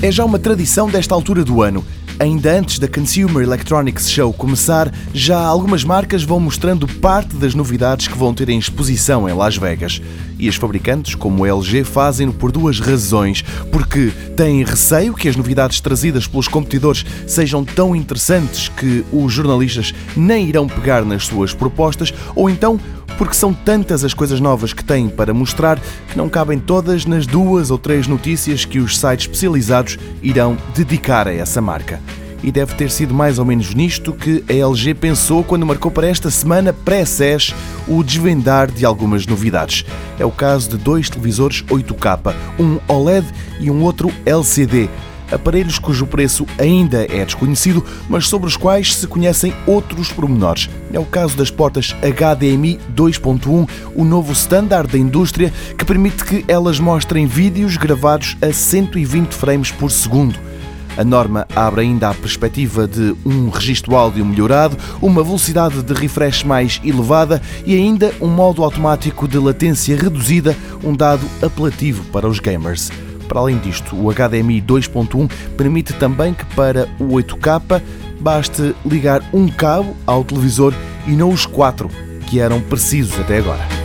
É já uma tradição desta altura do ano. Ainda antes da Consumer Electronics Show começar, já algumas marcas vão mostrando parte das novidades que vão ter em exposição em Las Vegas. E as fabricantes, como a LG, fazem-no por duas razões. Porque têm receio que as novidades trazidas pelos competidores sejam tão interessantes que os jornalistas nem irão pegar nas suas propostas, ou então porque são tantas as coisas novas que têm para mostrar que não cabem todas nas duas ou três notícias que os sites especializados irão dedicar a essa marca. E deve ter sido mais ou menos nisto que a LG pensou quando marcou para esta semana pré-SES o desvendar de algumas novidades. É o caso de dois televisores 8K, um OLED e um outro LCD aparelhos cujo preço ainda é desconhecido, mas sobre os quais se conhecem outros pormenores. É o caso das portas HDMI 2.1, o novo standard da indústria que permite que elas mostrem vídeos gravados a 120 frames por segundo. A norma abre ainda a perspectiva de um registro áudio melhorado, uma velocidade de refresh mais elevada e ainda um modo automático de latência reduzida, um dado apelativo para os gamers. Para além disto, o HDMI 2.1 permite também que para o 8K baste ligar um cabo ao televisor e não os quatro que eram precisos até agora.